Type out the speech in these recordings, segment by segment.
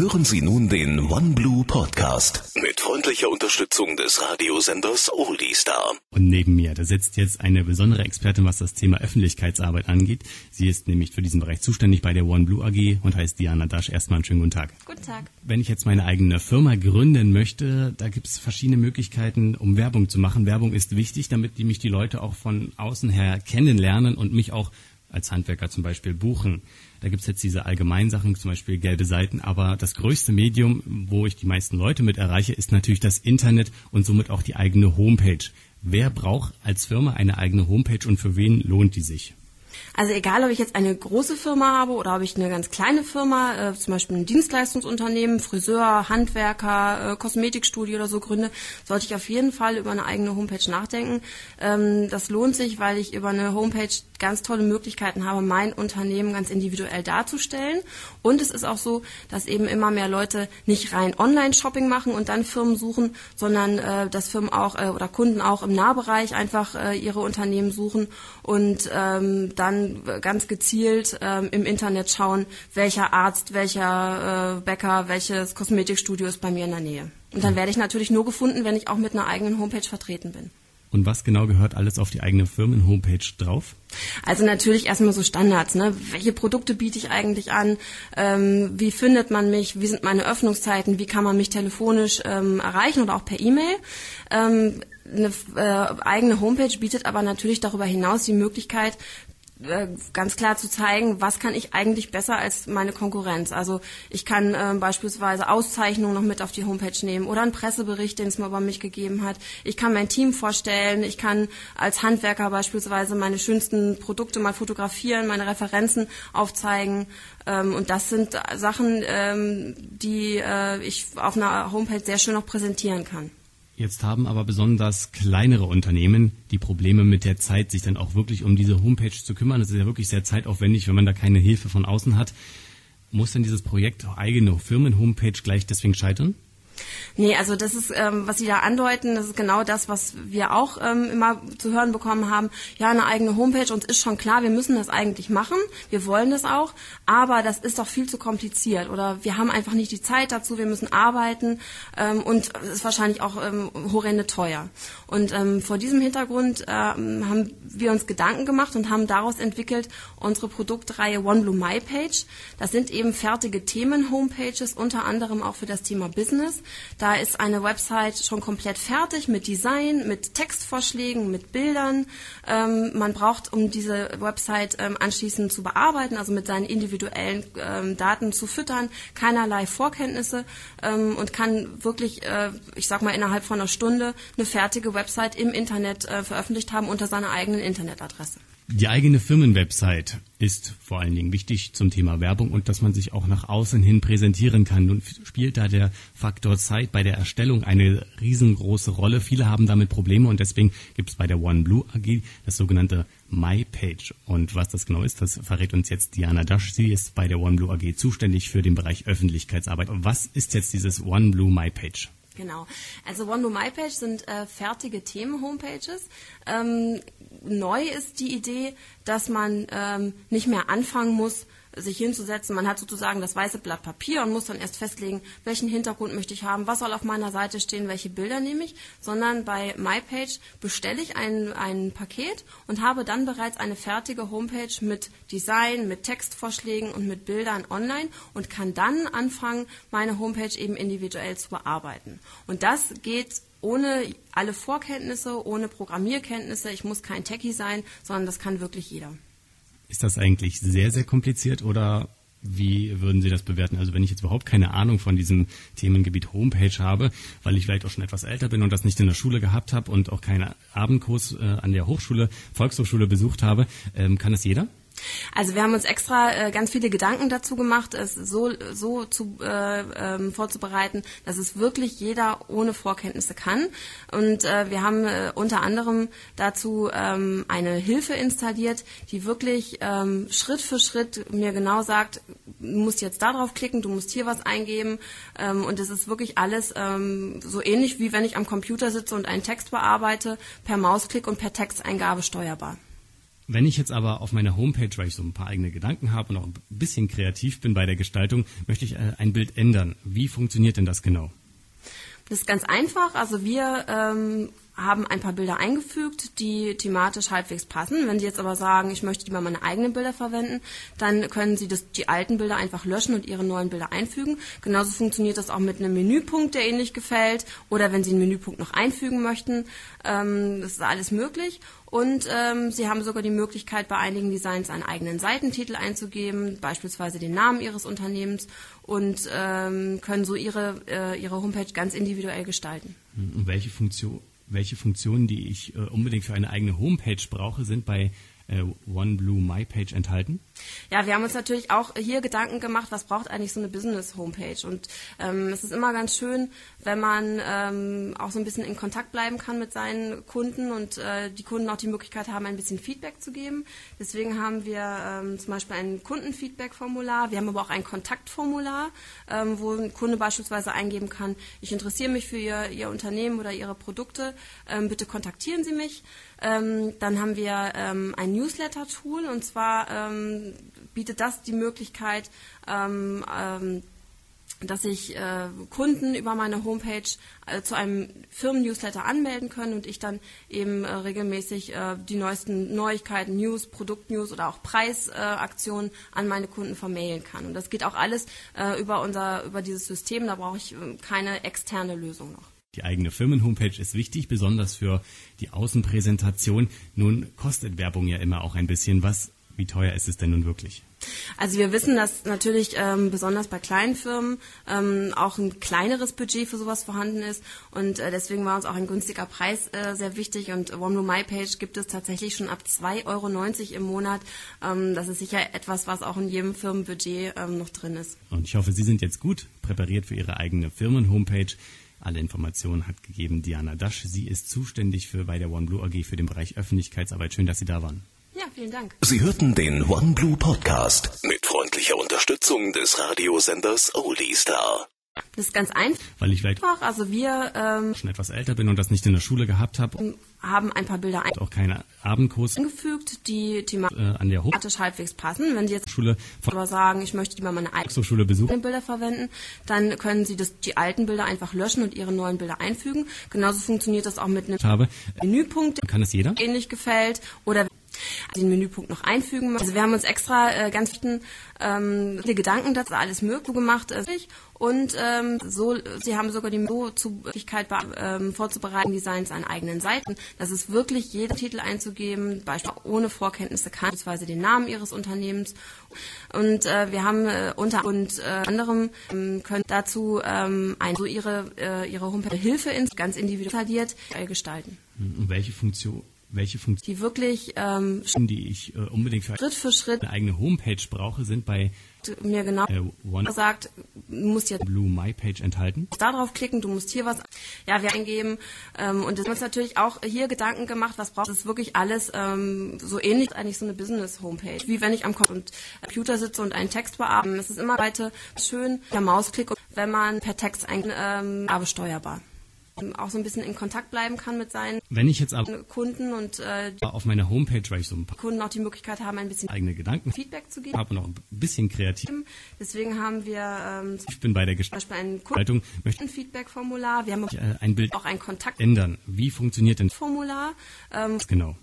Hören Sie nun den OneBlue Podcast mit freundlicher Unterstützung des Radiosenders Oldiestar. Und neben mir, da sitzt jetzt eine besondere Expertin, was das Thema Öffentlichkeitsarbeit angeht. Sie ist nämlich für diesen Bereich zuständig bei der OneBlue AG und heißt Diana Dasch. Erstmal einen schönen guten Tag. Guten Tag. Wenn ich jetzt meine eigene Firma gründen möchte, da gibt es verschiedene Möglichkeiten, um Werbung zu machen. Werbung ist wichtig, damit die mich die Leute auch von außen her kennenlernen und mich auch als Handwerker zum Beispiel buchen. Da gibt's jetzt diese Allgemeinsachen, zum Beispiel gelbe Seiten, aber das größte Medium, wo ich die meisten Leute mit erreiche, ist natürlich das Internet und somit auch die eigene Homepage. Wer braucht als Firma eine eigene Homepage und für wen lohnt die sich? Also egal, ob ich jetzt eine große Firma habe oder ob ich eine ganz kleine Firma, äh, zum Beispiel ein Dienstleistungsunternehmen, Friseur, Handwerker, äh, Kosmetikstudio oder so gründe, sollte ich auf jeden Fall über eine eigene Homepage nachdenken. Ähm, das lohnt sich, weil ich über eine Homepage ganz tolle Möglichkeiten habe, mein Unternehmen ganz individuell darzustellen. Und es ist auch so, dass eben immer mehr Leute nicht rein Online-Shopping machen und dann Firmen suchen, sondern äh, dass Firmen auch äh, oder Kunden auch im Nahbereich einfach äh, ihre Unternehmen suchen und ähm, dann ganz gezielt ähm, im Internet schauen, welcher Arzt, welcher äh, Bäcker, welches Kosmetikstudio ist bei mir in der Nähe. Und dann werde ich natürlich nur gefunden, wenn ich auch mit einer eigenen Homepage vertreten bin. Und was genau gehört alles auf die eigene Firmen-Homepage drauf? Also natürlich erstmal so Standards. Ne? Welche Produkte biete ich eigentlich an? Ähm, wie findet man mich? Wie sind meine Öffnungszeiten? Wie kann man mich telefonisch ähm, erreichen oder auch per E-Mail? Ähm, eine äh, eigene Homepage bietet aber natürlich darüber hinaus die Möglichkeit, ganz klar zu zeigen, was kann ich eigentlich besser als meine Konkurrenz. Also ich kann äh, beispielsweise Auszeichnungen noch mit auf die Homepage nehmen oder einen Pressebericht, den es mal über mich gegeben hat. Ich kann mein Team vorstellen. Ich kann als Handwerker beispielsweise meine schönsten Produkte mal fotografieren, meine Referenzen aufzeigen. Ähm, und das sind Sachen, ähm, die äh, ich auf einer Homepage sehr schön noch präsentieren kann. Jetzt haben aber besonders kleinere Unternehmen die Probleme mit der Zeit, sich dann auch wirklich um diese Homepage zu kümmern. Das ist ja wirklich sehr zeitaufwendig, wenn man da keine Hilfe von außen hat. Muss denn dieses Projekt eigene Firmen-Homepage gleich deswegen scheitern? Nee, also das ist, ähm, was Sie da andeuten, das ist genau das, was wir auch ähm, immer zu hören bekommen haben. Ja, eine eigene Homepage, uns ist schon klar, wir müssen das eigentlich machen, wir wollen das auch, aber das ist doch viel zu kompliziert oder wir haben einfach nicht die Zeit dazu, wir müssen arbeiten ähm, und es ist wahrscheinlich auch ähm, horrende teuer. Und ähm, vor diesem Hintergrund ähm, haben wir uns Gedanken gemacht und haben daraus entwickelt unsere Produktreihe OneBlue My Page. Das sind eben fertige Themen-Homepages, unter anderem auch für das Thema Business. Da ist eine Website schon komplett fertig mit Design, mit Textvorschlägen, mit Bildern. Ähm, man braucht, um diese Website ähm, anschließend zu bearbeiten, also mit seinen individuellen ähm, Daten zu füttern, keinerlei Vorkenntnisse ähm, und kann wirklich, äh, ich sag mal, innerhalb von einer Stunde eine fertige Website im Internet äh, veröffentlicht haben unter seiner eigenen Internetadresse. Die eigene Firmenwebsite ist vor allen Dingen wichtig zum Thema Werbung und dass man sich auch nach außen hin präsentieren kann. Nun spielt da der Faktor Zeit bei der Erstellung eine riesengroße Rolle. Viele haben damit Probleme und deswegen gibt es bei der OneBlue AG das sogenannte MyPage. Und was das genau ist, das verrät uns jetzt Diana Dasch. Sie ist bei der OneBlue AG zuständig für den Bereich Öffentlichkeitsarbeit. Was ist jetzt dieses OneBlue MyPage? Genau. Also OneBlue MyPage sind äh, fertige Themen-Homepages. Ähm, neu ist die Idee, dass man ähm, nicht mehr anfangen muss, sich hinzusetzen. Man hat sozusagen das weiße Blatt Papier und muss dann erst festlegen, welchen Hintergrund möchte ich haben, was soll auf meiner Seite stehen, welche Bilder nehme ich, sondern bei MyPage bestelle ich ein, ein Paket und habe dann bereits eine fertige Homepage mit Design, mit Textvorschlägen und mit Bildern online und kann dann anfangen, meine Homepage eben individuell zu bearbeiten. Und das geht ohne alle Vorkenntnisse, ohne Programmierkenntnisse. Ich muss kein Techie sein, sondern das kann wirklich jeder. Ist das eigentlich sehr, sehr kompliziert oder wie würden Sie das bewerten? Also wenn ich jetzt überhaupt keine Ahnung von diesem Themengebiet Homepage habe, weil ich vielleicht auch schon etwas älter bin und das nicht in der Schule gehabt habe und auch keinen Abendkurs äh, an der Hochschule, Volkshochschule besucht habe, ähm, kann das jeder? Also wir haben uns extra äh, ganz viele Gedanken dazu gemacht, es so, so zu, äh, ähm, vorzubereiten, dass es wirklich jeder ohne Vorkenntnisse kann. Und äh, wir haben äh, unter anderem dazu ähm, eine Hilfe installiert, die wirklich ähm, Schritt für Schritt mir genau sagt, du musst jetzt da drauf klicken, du musst hier was eingeben. Ähm, und es ist wirklich alles ähm, so ähnlich wie wenn ich am Computer sitze und einen Text bearbeite, per Mausklick und per Texteingabe steuerbar. Wenn ich jetzt aber auf meiner Homepage, weil ich so ein paar eigene Gedanken habe und auch ein bisschen kreativ bin bei der Gestaltung, möchte ich äh, ein Bild ändern. Wie funktioniert denn das genau? Das ist ganz einfach. Also wir ähm, haben ein paar Bilder eingefügt, die thematisch halbwegs passen. Wenn Sie jetzt aber sagen, ich möchte lieber meine eigenen Bilder verwenden, dann können Sie das, die alten Bilder einfach löschen und Ihre neuen Bilder einfügen. Genauso funktioniert das auch mit einem Menüpunkt, der Ihnen nicht gefällt. Oder wenn Sie einen Menüpunkt noch einfügen möchten, ähm, das ist alles möglich. Und ähm, Sie haben sogar die Möglichkeit, bei einigen Designs einen eigenen Seitentitel einzugeben, beispielsweise den Namen Ihres Unternehmens und ähm, können so Ihre, äh, Ihre Homepage ganz individuell gestalten. Und welche Funktion welche Funktionen, die ich äh, unbedingt für eine eigene Homepage brauche, sind bei äh, OneBlue MyPage enthalten? Ja, wir haben uns natürlich auch hier Gedanken gemacht, was braucht eigentlich so eine Business-Homepage. Und ähm, es ist immer ganz schön, wenn man ähm, auch so ein bisschen in Kontakt bleiben kann mit seinen Kunden und äh, die Kunden auch die Möglichkeit haben, ein bisschen Feedback zu geben. Deswegen haben wir ähm, zum Beispiel ein Kundenfeedback-Formular. Wir haben aber auch ein Kontaktformular, ähm, wo ein Kunde beispielsweise eingeben kann, ich interessiere mich für Ihr, Ihr Unternehmen oder Ihre Produkte, ähm, bitte kontaktieren Sie mich. Ähm, dann haben wir ähm, ein Newsletter-Tool und zwar ähm, bietet das die Möglichkeit, ähm, ähm, dass sich äh, Kunden über meine Homepage äh, zu einem Firmen-Newsletter anmelden können und ich dann eben äh, regelmäßig äh, die neuesten Neuigkeiten, News, Produktnews oder auch Preisaktionen an meine Kunden vermailen kann. Und das geht auch alles äh, über unser über dieses System. Da brauche ich äh, keine externe Lösung noch. Die eigene Firmenhomepage ist wichtig, besonders für die Außenpräsentation. Nun kostet Werbung ja immer auch ein bisschen was. Wie teuer ist es denn nun wirklich? Also wir wissen, dass natürlich ähm, besonders bei kleinen Firmen ähm, auch ein kleineres Budget für sowas vorhanden ist und äh, deswegen war uns auch ein günstiger Preis äh, sehr wichtig und OneBlue MyPage gibt es tatsächlich schon ab 2,90 Euro im Monat. Ähm, das ist sicher etwas, was auch in jedem Firmenbudget ähm, noch drin ist. Und ich hoffe, Sie sind jetzt gut präpariert für Ihre eigene Firmenhomepage. Alle Informationen hat gegeben Diana Dasch. Sie ist zuständig für bei der OneBlue AG für den Bereich Öffentlichkeitsarbeit. Schön, dass Sie da waren. Ja, vielen Dank. Sie hörten den OneBlue Podcast mit freundlicher Unterstützung des Radiosenders Oldie Star. Das ist ganz einfach. Weil ich vielleicht Also wir ähm, schon etwas älter bin und das nicht in der Schule gehabt habe haben ein paar Bilder auch keine Abendkurs eingefügt, die thematisch äh, an der halbwegs passen. Wenn Sie jetzt Hochschule von aber sagen, ich möchte lieber meine eigenen Volkshochschule besuchen. Bilder verwenden, dann können Sie das, die alten Bilder einfach löschen und Ihre neuen Bilder einfügen. Genauso funktioniert das auch mit einem habe, Menüpunkt, kann es jeder? nicht gefällt oder den Menüpunkt noch einfügen. Also wir haben uns extra äh, ganz ähm, viele Gedanken dazu alles möglich gemacht äh, und ähm, so sie haben sogar die Möglichkeit ähm, vorzubereiten Designs an eigenen Seiten. Das ist wirklich jeden Titel einzugeben, beispielsweise ohne Vorkenntnisse kann, beispielsweise den Namen ihres Unternehmens und äh, wir haben äh, unter und äh, anderem ähm, können dazu ähm, ein, so ihre äh, ihre Homepage Hilfe ins ganz individualisiert äh, gestalten. Und welche Funktion welche Funktionen, die wirklich ähm, die ich äh, unbedingt für Schritt für Schritt eine eigene Homepage brauche, sind bei mir genau äh, One sagt, du musst jetzt Blue My Page enthalten. da drauf klicken, du musst hier was ja, wir eingeben ähm, und das haben uns natürlich auch hier Gedanken gemacht, was braucht es wirklich alles ähm, so ähnlich eigentlich so eine Business Homepage, wie wenn ich am Computer sitze und einen Text bearbeite. Es ist immer weiter schön der Mausklick, wenn man per Text ein ähm, aber steuerbar auch so ein bisschen in Kontakt bleiben kann mit seinen Wenn ich jetzt aber Kunden und äh, auf meiner Homepage, weil ich so ein paar Kunden auch die Möglichkeit haben, ein bisschen eigene Gedanken Feedback zu geben. habe auch ein bisschen kreativ Deswegen haben wir ähm, ich bin bei der ein Gestaltung, möchte Kundenfeedback-Formular. Wir haben ich äh, ein Bild auch ein Kontaktformular. ändern. Wie funktioniert denn Ähm, genau?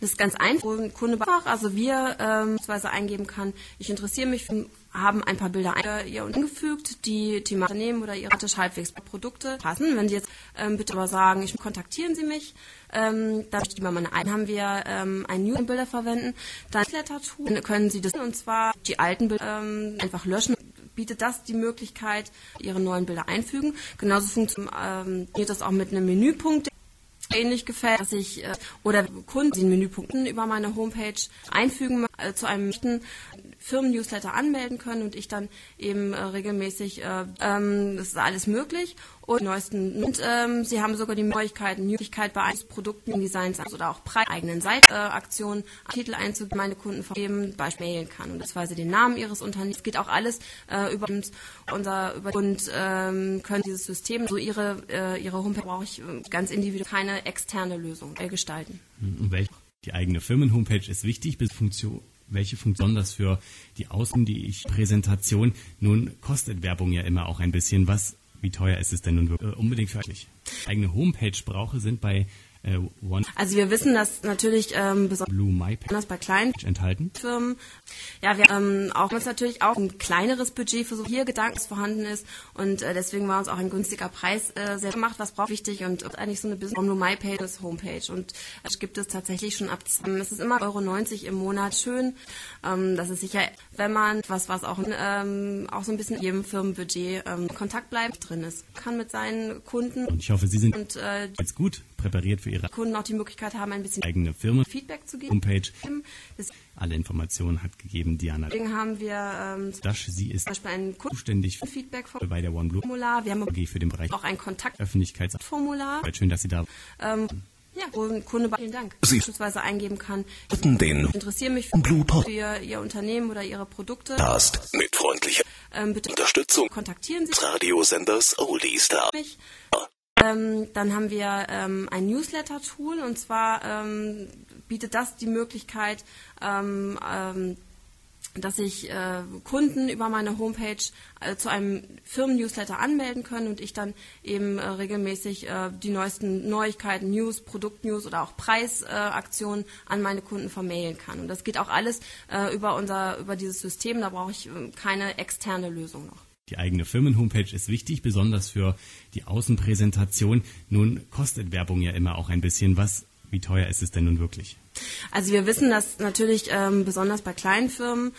das ist ganz einfach, wo ein Kunde also wir ähm, beispielsweise eingeben kann, ich interessiere mich für haben ein paar Bilder ihr eingefügt, die Thema Unternehmen oder ihre halbwegs Produkte passen. Wenn Sie jetzt ähm, bitte aber sagen, ich kontaktieren Sie mich, ähm, dann möchte ich mal meine ein haben wir ähm, ein New Bilder verwenden, dann Letter-Tool, dann können Sie das und zwar die alten Bilder ähm, einfach löschen bietet das die Möglichkeit, Ihre neuen Bilder einfügen. Genauso funktioniert ähm, das auch mit einem Menüpunkt ähnlich gefällt, dass ich äh, oder Kunden den Menüpunkten über meine Homepage einfügen äh, zu einem Firmen-Newsletter anmelden können und ich dann eben äh, regelmäßig, äh, ähm, das ist alles möglich und neuesten und ähm, sie haben sogar die Möglichkeiten, Möglichkeit bei Produkten, Designs oder auch Preis eigenen Seitaktionen Titel einzugeben, meine Kunden vergeben, beispielsweise kann und das den Namen ihres Unternehmens. Es geht auch alles äh, über unser über und ähm, können dieses System so ihre äh, ihre Homepage brauche ich äh, ganz individuell keine externe Lösung äh, gestalten. Und welche Die eigene Firmenhomepage ist wichtig, bis Funktion welche Funktion das für die Außen, die ich Präsentation. Nun kostet Werbung ja immer auch ein bisschen was. Wie teuer ist es denn nun wirklich? Äh, unbedingt für euch. Eigene Homepage brauche sind bei. Also wir wissen, dass natürlich ähm, besonders bei kleinen enthalten. Firmen, ja, wir ähm, auch uns natürlich auch ein kleineres Budget für so hier Gedanken vorhanden ist und äh, deswegen war uns auch ein günstiger Preis äh, sehr gemacht. Was braucht wichtig und eigentlich so eine Business Blue My Page ist Homepage und es gibt es tatsächlich schon ab. Ähm, es ist immer Euro 90 im Monat schön. Ähm, das ist sicher, wenn man was was auch ähm, auch so ein bisschen in jedem Firmenbudget ähm, Kontakt bleibt drin ist, kann mit seinen Kunden. Und ich hoffe, Sie sind und, äh, jetzt gut präpariert für Ihre Kunden auch die Möglichkeit haben, ein bisschen eigene Firma Feedback zu geben. Homepage. Das Alle Informationen hat gegeben Diana Deswegen haben wir ähm, zum Dasch. Sie ist Beispiel ein zuständig für Feedback bei der OneBlue Formular. Wir haben für den Bereich auch ein Kontakt Öffentlichkeits. Formular. Schön, dass Sie da Ähm, ja, wo ein Kunde vielen Dank Sie- beispielsweise eingeben kann. Den Ich interessiere mich für Blue für ihr, ihr Unternehmen oder ihre Produkte. Podcast mit freundlicher Ähm, bitte Unterstützung kontaktieren Sie Radiosenders Oldie Star. mich. Ähm, dann haben wir ähm, ein Newsletter-Tool und zwar ähm, bietet das die Möglichkeit, ähm, ähm, dass sich äh, Kunden über meine Homepage äh, zu einem Firmen-Newsletter anmelden können und ich dann eben äh, regelmäßig äh, die neuesten Neuigkeiten, News, Produktnews oder auch Preisaktionen an meine Kunden vermailen kann. Und das geht auch alles äh, über unser über dieses System. Da brauche ich äh, keine externe Lösung noch. Die eigene Firmenhomepage ist wichtig, besonders für die Außenpräsentation. Nun kostet Werbung ja immer auch ein bisschen was. Wie teuer ist es denn nun wirklich? Also wir wissen, dass natürlich ähm, besonders bei kleinen Firmen